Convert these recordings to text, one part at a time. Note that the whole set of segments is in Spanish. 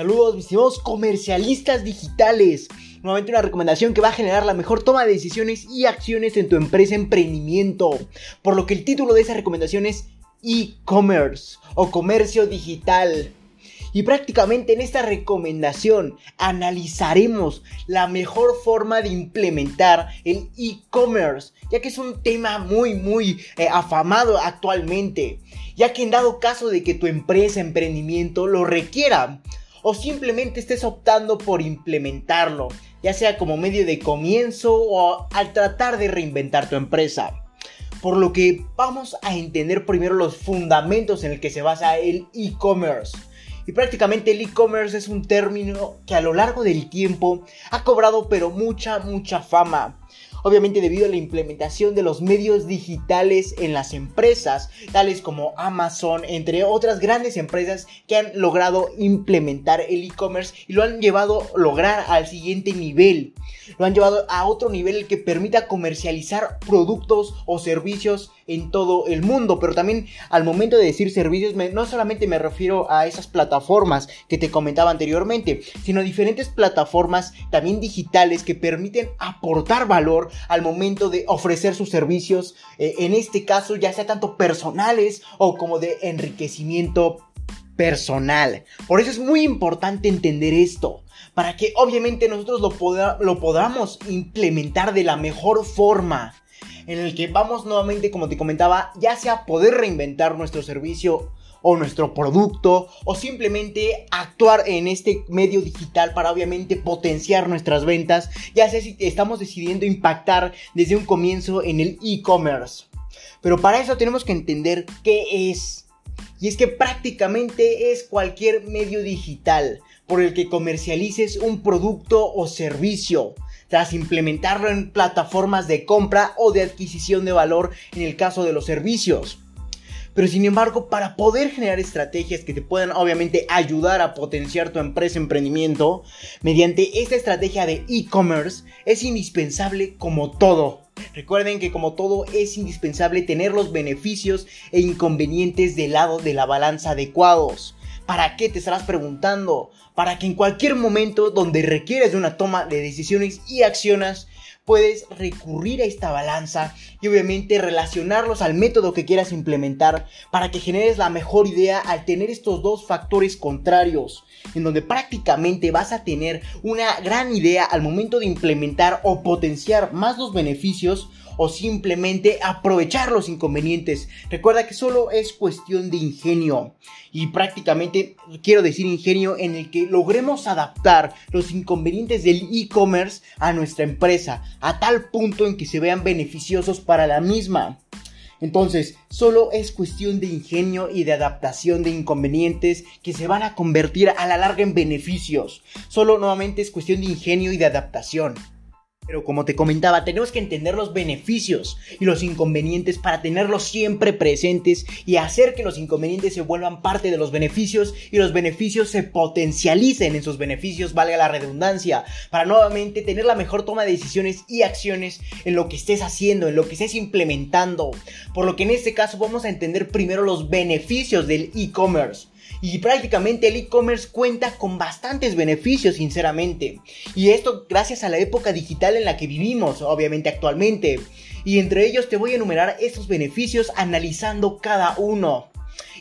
Saludos, mis estimados comercialistas digitales. Nuevamente una recomendación que va a generar la mejor toma de decisiones y acciones en tu empresa emprendimiento. Por lo que el título de esa recomendación es e-commerce o comercio digital. Y prácticamente en esta recomendación analizaremos la mejor forma de implementar el e-commerce, ya que es un tema muy, muy eh, afamado actualmente, ya que en dado caso de que tu empresa, emprendimiento lo requiera, o simplemente estés optando por implementarlo, ya sea como medio de comienzo o al tratar de reinventar tu empresa. Por lo que vamos a entender primero los fundamentos en el que se basa el e-commerce. Y prácticamente el e-commerce es un término que a lo largo del tiempo ha cobrado pero mucha, mucha fama obviamente debido a la implementación de los medios digitales en las empresas, tales como Amazon, entre otras grandes empresas que han logrado implementar el e-commerce y lo han llevado a lograr al siguiente nivel. Lo han llevado a otro nivel que permita comercializar productos o servicios en todo el mundo, pero también al momento de decir servicios, no solamente me refiero a esas plataformas que te comentaba anteriormente, sino diferentes plataformas también digitales que permiten aportar valor al momento de ofrecer sus servicios, eh, en este caso ya sea tanto personales o como de enriquecimiento personal. Por eso es muy importante entender esto, para que obviamente nosotros lo, lo podamos implementar de la mejor forma en el que vamos nuevamente, como te comentaba, ya sea poder reinventar nuestro servicio o nuestro producto o simplemente actuar en este medio digital para obviamente potenciar nuestras ventas, ya sea si estamos decidiendo impactar desde un comienzo en el e-commerce. Pero para eso tenemos que entender qué es. Y es que prácticamente es cualquier medio digital por el que comercialices un producto o servicio tras implementarlo en plataformas de compra o de adquisición de valor en el caso de los servicios. Pero sin embargo, para poder generar estrategias que te puedan obviamente ayudar a potenciar tu empresa emprendimiento, mediante esta estrategia de e-commerce, es indispensable como todo. Recuerden que como todo es indispensable tener los beneficios e inconvenientes del lado de la balanza adecuados. ¿Para qué te estarás preguntando? Para que en cualquier momento donde requieres de una toma de decisiones y acciones, puedes recurrir a esta balanza y obviamente relacionarlos al método que quieras implementar para que generes la mejor idea al tener estos dos factores contrarios, en donde prácticamente vas a tener una gran idea al momento de implementar o potenciar más los beneficios o simplemente aprovechar los inconvenientes. Recuerda que solo es cuestión de ingenio y prácticamente quiero decir ingenio en el que logremos adaptar los inconvenientes del e-commerce a nuestra empresa a tal punto en que se vean beneficiosos para la misma. Entonces, solo es cuestión de ingenio y de adaptación de inconvenientes que se van a convertir a la larga en beneficios. Solo nuevamente es cuestión de ingenio y de adaptación. Pero como te comentaba, tenemos que entender los beneficios y los inconvenientes para tenerlos siempre presentes y hacer que los inconvenientes se vuelvan parte de los beneficios y los beneficios se potencialicen en sus beneficios, valga la redundancia, para nuevamente tener la mejor toma de decisiones y acciones en lo que estés haciendo, en lo que estés implementando. Por lo que en este caso vamos a entender primero los beneficios del e-commerce y prácticamente el e-commerce cuenta con bastantes beneficios, sinceramente. Y esto gracias a la época digital en la que vivimos, obviamente actualmente. Y entre ellos te voy a enumerar estos beneficios analizando cada uno.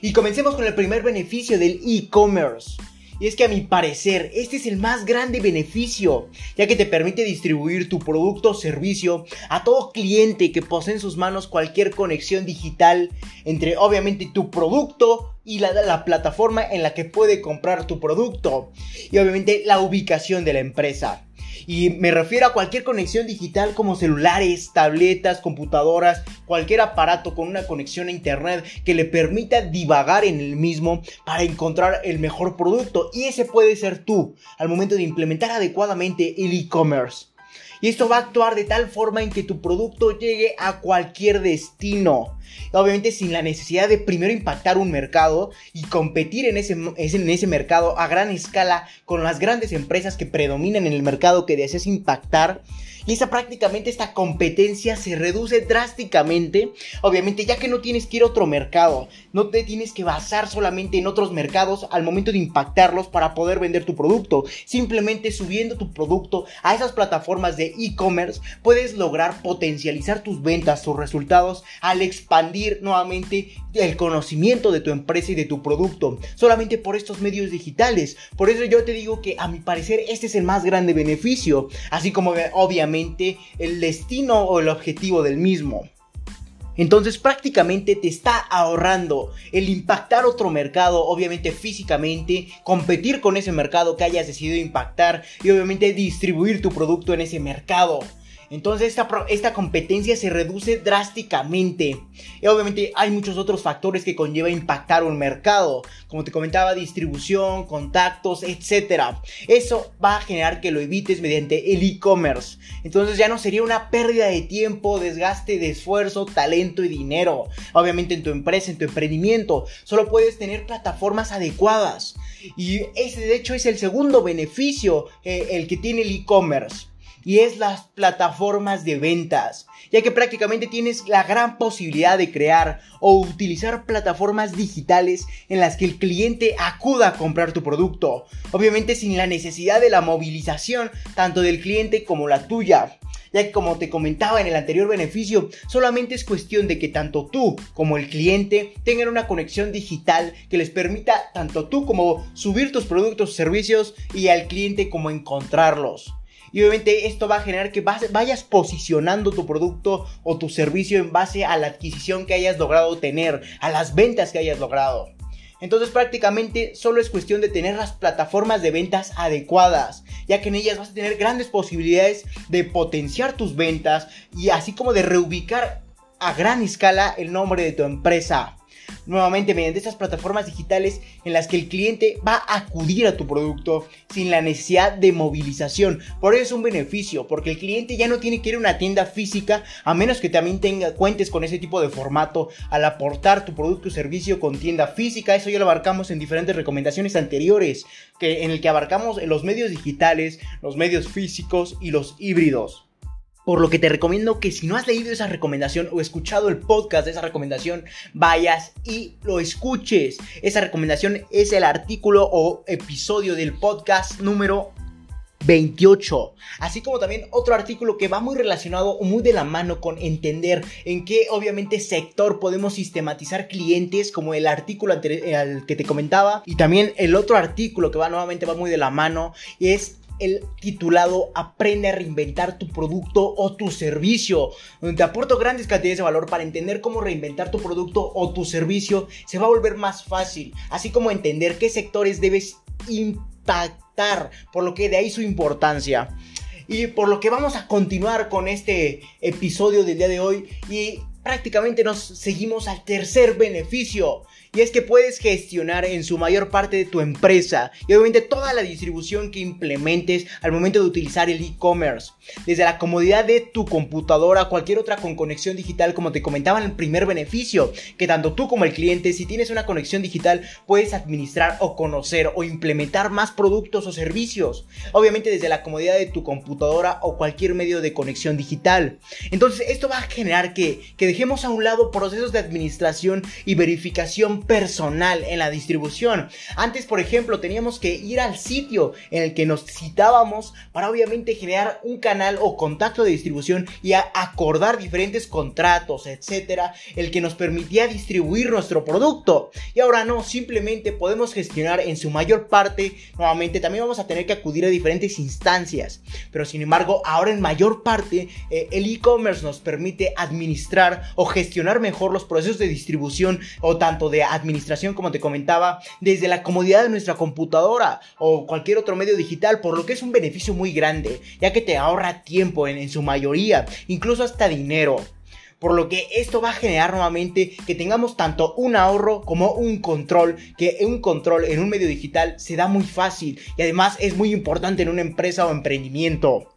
Y comencemos con el primer beneficio del e-commerce. Y es que a mi parecer este es el más grande beneficio, ya que te permite distribuir tu producto o servicio a todo cliente que posee en sus manos cualquier conexión digital entre obviamente tu producto y la, la plataforma en la que puede comprar tu producto y obviamente la ubicación de la empresa. Y me refiero a cualquier conexión digital como celulares, tabletas, computadoras, cualquier aparato con una conexión a internet que le permita divagar en el mismo para encontrar el mejor producto. Y ese puede ser tú al momento de implementar adecuadamente el e-commerce. Y esto va a actuar de tal forma en que tu producto llegue a cualquier destino. Obviamente sin la necesidad de primero impactar un mercado y competir en ese, en ese mercado a gran escala con las grandes empresas que predominan en el mercado que deseas impactar y esa prácticamente esta competencia se reduce drásticamente, obviamente ya que no tienes que ir a otro mercado, no te tienes que basar solamente en otros mercados al momento de impactarlos para poder vender tu producto, simplemente subiendo tu producto a esas plataformas de e-commerce puedes lograr potencializar tus ventas, tus resultados al expandir nuevamente el conocimiento de tu empresa y de tu producto, solamente por estos medios digitales. Por eso yo te digo que a mi parecer este es el más grande beneficio, así como obviamente el destino o el objetivo del mismo. Entonces prácticamente te está ahorrando el impactar otro mercado, obviamente físicamente, competir con ese mercado que hayas decidido impactar y obviamente distribuir tu producto en ese mercado. Entonces esta, esta competencia se reduce drásticamente. Y obviamente hay muchos otros factores que conlleva impactar un mercado. Como te comentaba, distribución, contactos, etc. Eso va a generar que lo evites mediante el e-commerce. Entonces ya no sería una pérdida de tiempo, desgaste de esfuerzo, talento y dinero. Obviamente en tu empresa, en tu emprendimiento. Solo puedes tener plataformas adecuadas. Y ese de hecho es el segundo beneficio, eh, el que tiene el e-commerce y es las plataformas de ventas, ya que prácticamente tienes la gran posibilidad de crear o utilizar plataformas digitales en las que el cliente acuda a comprar tu producto, obviamente sin la necesidad de la movilización tanto del cliente como la tuya. Ya que como te comentaba en el anterior beneficio, solamente es cuestión de que tanto tú como el cliente tengan una conexión digital que les permita tanto tú como subir tus productos o servicios y al cliente como encontrarlos. Y obviamente esto va a generar que vayas posicionando tu producto o tu servicio en base a la adquisición que hayas logrado tener, a las ventas que hayas logrado. Entonces prácticamente solo es cuestión de tener las plataformas de ventas adecuadas, ya que en ellas vas a tener grandes posibilidades de potenciar tus ventas y así como de reubicar a gran escala el nombre de tu empresa nuevamente mediante estas plataformas digitales en las que el cliente va a acudir a tu producto sin la necesidad de movilización. Por eso es un beneficio, porque el cliente ya no tiene que ir a una tienda física a menos que también tenga, cuentes con ese tipo de formato al aportar tu producto o servicio con tienda física. Eso ya lo abarcamos en diferentes recomendaciones anteriores, que, en el que abarcamos los medios digitales, los medios físicos y los híbridos. Por lo que te recomiendo que si no has leído esa recomendación o escuchado el podcast de esa recomendación, vayas y lo escuches. Esa recomendación es el artículo o episodio del podcast número 28. Así como también otro artículo que va muy relacionado o muy de la mano con entender en qué obviamente sector podemos sistematizar clientes, como el artículo al que te comentaba. Y también el otro artículo que va nuevamente va muy de la mano es el titulado Aprende a reinventar tu producto o tu servicio, donde te aporto grandes cantidades de valor para entender cómo reinventar tu producto o tu servicio se va a volver más fácil, así como entender qué sectores debes impactar, por lo que de ahí su importancia. Y por lo que vamos a continuar con este episodio del día de hoy y prácticamente nos seguimos al tercer beneficio y es que puedes gestionar en su mayor parte de tu empresa y obviamente toda la distribución que implementes al momento de utilizar el e-commerce. Desde la comodidad de tu computadora, cualquier otra con conexión digital, como te comentaba en el primer beneficio, que tanto tú como el cliente, si tienes una conexión digital, puedes administrar o conocer o implementar más productos o servicios. Obviamente desde la comodidad de tu computadora o cualquier medio de conexión digital. Entonces esto va a generar que, que dejemos a un lado procesos de administración y verificación personal en la distribución. Antes, por ejemplo, teníamos que ir al sitio en el que nos citábamos para obviamente generar un canal o contacto de distribución y acordar diferentes contratos, etcétera, el que nos permitía distribuir nuestro producto. Y ahora no, simplemente podemos gestionar en su mayor parte, nuevamente también vamos a tener que acudir a diferentes instancias, pero sin embargo, ahora en mayor parte eh, el e-commerce nos permite administrar o gestionar mejor los procesos de distribución o tanto de administración, como te comentaba, desde la comodidad de nuestra computadora o cualquier otro medio digital, por lo que es un beneficio muy grande, ya que te ahorra tiempo en, en su mayoría, incluso hasta dinero por lo que esto va a generar nuevamente que tengamos tanto un ahorro como un control, que un control en un medio digital se da muy fácil y además es muy importante en una empresa o emprendimiento.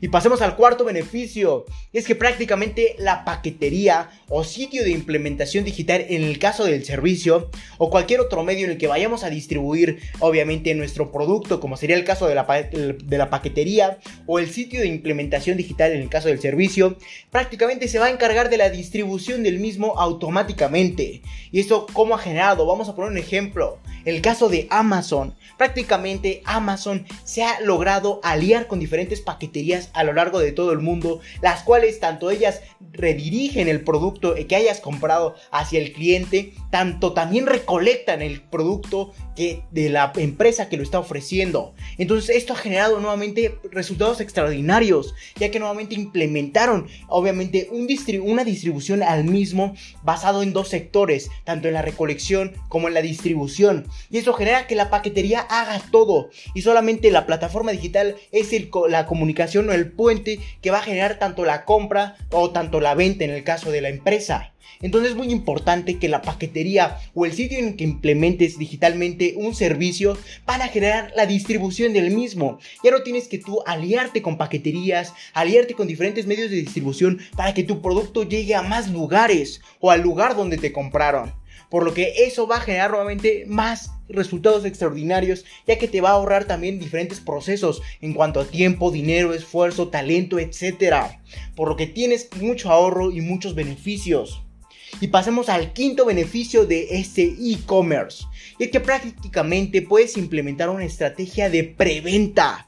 Y pasemos al cuarto beneficio, es que prácticamente la paquetería o sitio de implementación digital en el caso del servicio o cualquier otro medio en el que vayamos a distribuir obviamente nuestro producto, como sería el caso de la, de la paquetería o el sitio de implementación digital en el caso del servicio, prácticamente se va a encargar de la distribución del mismo automáticamente. ¿Y esto cómo ha generado? Vamos a poner un ejemplo. El caso de Amazon. Prácticamente Amazon se ha logrado aliar con diferentes paqueterías a lo largo de todo el mundo, las cuales tanto ellas redirigen el producto que hayas comprado hacia el cliente, tanto también recolectan el producto que de la empresa que lo está ofreciendo. Entonces esto ha generado nuevamente resultados extraordinarios, ya que nuevamente implementaron obviamente un una distribución al mismo basado en dos sectores, tanto en la recolección como en la distribución. Y eso genera que la paquetería haga todo y solamente la plataforma digital es el, la comunicación o el puente que va a generar tanto la compra o tanto la venta en el caso de la empresa. Entonces es muy importante que la paquetería o el sitio en que implementes digitalmente un servicio para generar la distribución del mismo. Ya no tienes que tú aliarte con paqueterías, aliarte con diferentes medios de distribución para que tu producto llegue a más lugares o al lugar donde te compraron. Por lo que eso va a generar nuevamente más resultados extraordinarios, ya que te va a ahorrar también diferentes procesos en cuanto a tiempo, dinero, esfuerzo, talento, etc. Por lo que tienes mucho ahorro y muchos beneficios. Y pasemos al quinto beneficio de este e-commerce, y es que prácticamente puedes implementar una estrategia de preventa.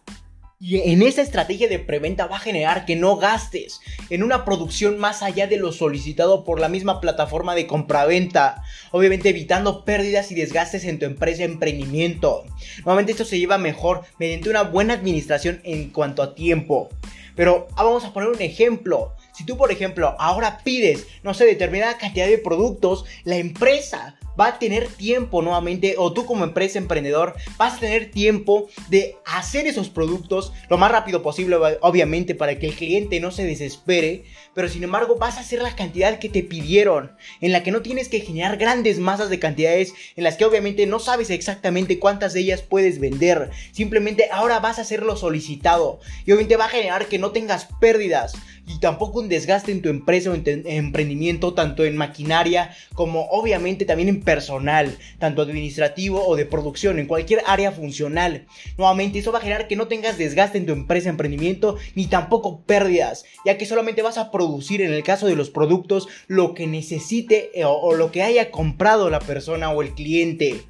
Y en esa estrategia de preventa va a generar que no gastes en una producción más allá de lo solicitado por la misma plataforma de compraventa, obviamente evitando pérdidas y desgastes en tu empresa emprendimiento. Nuevamente esto se lleva mejor mediante una buena administración en cuanto a tiempo. Pero ah, vamos a poner un ejemplo. Si tú, por ejemplo, ahora pides, no sé, determinada cantidad de productos, la empresa va a tener tiempo nuevamente, o tú como empresa emprendedor, vas a tener tiempo de hacer esos productos lo más rápido posible, obviamente, para que el cliente no se desespere, pero sin embargo vas a hacer la cantidad que te pidieron, en la que no tienes que generar grandes masas de cantidades, en las que obviamente no sabes exactamente cuántas de ellas puedes vender, simplemente ahora vas a hacer lo solicitado, y obviamente va a generar que no tengas pérdidas, y tampoco un desgaste en tu empresa o en tu emprendimiento, tanto en maquinaria como obviamente también en personal, tanto administrativo o de producción, en cualquier área funcional. Nuevamente, eso va a generar que no tengas desgaste en tu empresa, emprendimiento, ni tampoco pérdidas, ya que solamente vas a producir en el caso de los productos lo que necesite eh, o, o lo que haya comprado la persona o el cliente.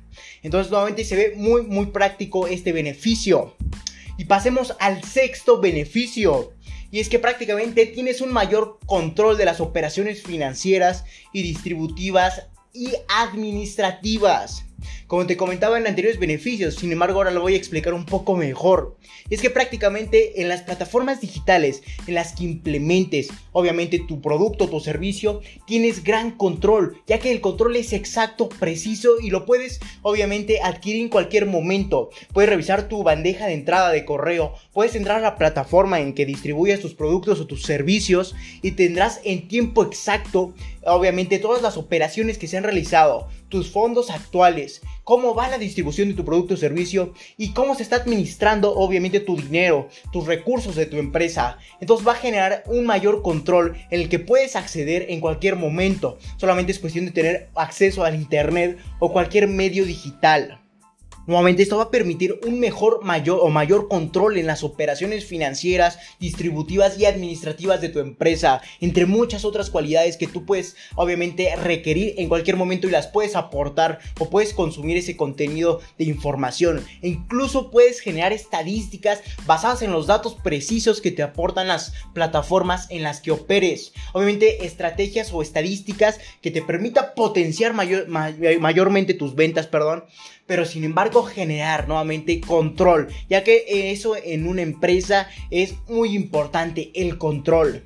Entonces, nuevamente se ve muy, muy práctico este beneficio. Y pasemos al sexto beneficio y es que prácticamente tienes un mayor control de las operaciones financieras y distributivas y administrativas. Como te comentaba en anteriores beneficios, sin embargo ahora lo voy a explicar un poco mejor. Es que prácticamente en las plataformas digitales en las que implementes obviamente tu producto, tu servicio, tienes gran control, ya que el control es exacto, preciso y lo puedes obviamente adquirir en cualquier momento. Puedes revisar tu bandeja de entrada de correo, puedes entrar a la plataforma en que distribuyas tus productos o tus servicios y tendrás en tiempo exacto obviamente todas las operaciones que se han realizado, tus fondos actuales, cómo va la distribución de tu producto o servicio y cómo se está administrando obviamente tu dinero, tus recursos de tu empresa. Entonces va a generar un mayor control en el que puedes acceder en cualquier momento. Solamente es cuestión de tener acceso al internet o cualquier medio digital. Nuevamente esto va a permitir un mejor mayor o mayor control en las operaciones financieras, distributivas y administrativas de tu empresa, entre muchas otras cualidades que tú puedes obviamente requerir en cualquier momento y las puedes aportar o puedes consumir ese contenido de información e incluso puedes generar estadísticas basadas en los datos precisos que te aportan las plataformas en las que operes. Obviamente estrategias o estadísticas que te permita potenciar mayor, mayormente tus ventas, perdón, pero sin embargo generar nuevamente control, ya que eso en una empresa es muy importante, el control.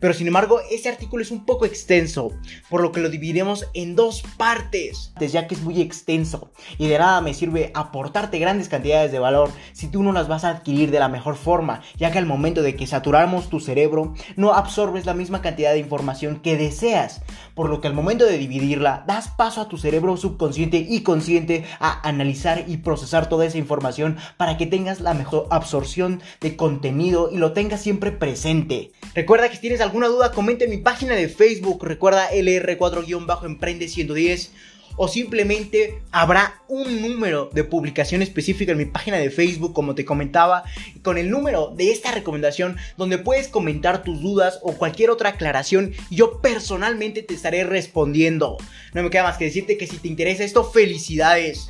Pero sin embargo, este artículo es un poco extenso, por lo que lo dividiremos en dos partes, ya que es muy extenso y de nada me sirve aportarte grandes cantidades de valor si tú no las vas a adquirir de la mejor forma, ya que al momento de que saturamos tu cerebro no absorbes la misma cantidad de información que deseas, por lo que al momento de dividirla das paso a tu cerebro subconsciente y consciente a analizar y procesar toda esa información para que tengas la mejor absorción de contenido y lo tengas siempre presente. Recuerda que tienes alguna duda, comenta en mi página de Facebook. Recuerda LR4-Emprende 110 o simplemente habrá un número de publicación específica en mi página de Facebook, como te comentaba, con el número de esta recomendación donde puedes comentar tus dudas o cualquier otra aclaración yo personalmente te estaré respondiendo. No me queda más que decirte que si te interesa esto, felicidades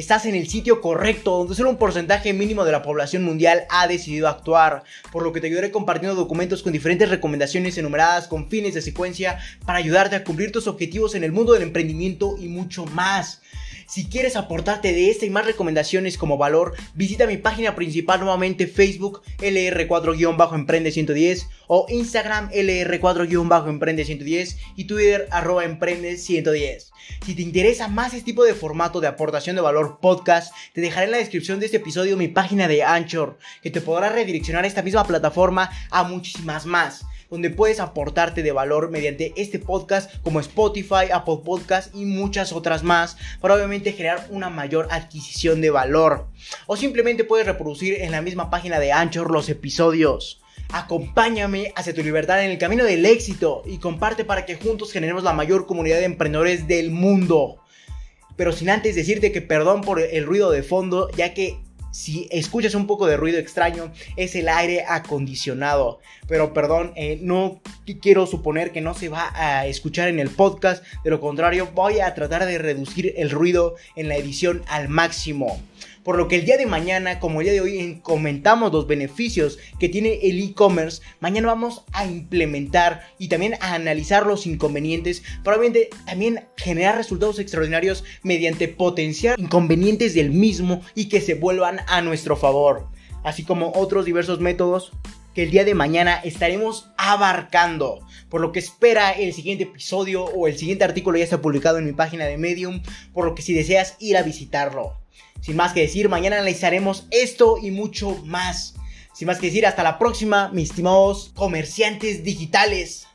estás en el sitio correcto, donde solo un porcentaje mínimo de la población mundial ha decidido actuar, por lo que te ayudaré compartiendo documentos con diferentes recomendaciones enumeradas con fines de secuencia para ayudarte a cumplir tus objetivos en el mundo del emprendimiento y mucho más. Si quieres aportarte de esta y más recomendaciones como valor, visita mi página principal nuevamente Facebook LR4-Emprende110 o Instagram LR4-Emprende110 y Twitter arroba Emprende110. Si te interesa más este tipo de formato de aportación de valor podcast, te dejaré en la descripción de este episodio mi página de Anchor, que te podrá redireccionar a esta misma plataforma a muchísimas más donde puedes aportarte de valor mediante este podcast como Spotify, Apple Podcast y muchas otras más para obviamente generar una mayor adquisición de valor. O simplemente puedes reproducir en la misma página de Anchor los episodios. Acompáñame hacia tu libertad en el camino del éxito y comparte para que juntos generemos la mayor comunidad de emprendedores del mundo. Pero sin antes decirte que perdón por el ruido de fondo, ya que si escuchas un poco de ruido extraño, es el aire acondicionado. Pero perdón, eh, no quiero suponer que no se va a escuchar en el podcast. De lo contrario, voy a tratar de reducir el ruido en la edición al máximo. Por lo que el día de mañana, como el día de hoy comentamos los beneficios que tiene el e-commerce, mañana vamos a implementar y también a analizar los inconvenientes, probablemente también generar resultados extraordinarios mediante potenciar inconvenientes del mismo y que se vuelvan a nuestro favor, así como otros diversos métodos que el día de mañana estaremos abarcando. Por lo que espera el siguiente episodio o el siguiente artículo ya está publicado en mi página de Medium. Por lo que si deseas ir a visitarlo. Sin más que decir, mañana analizaremos esto y mucho más. Sin más que decir, hasta la próxima, mis estimados comerciantes digitales.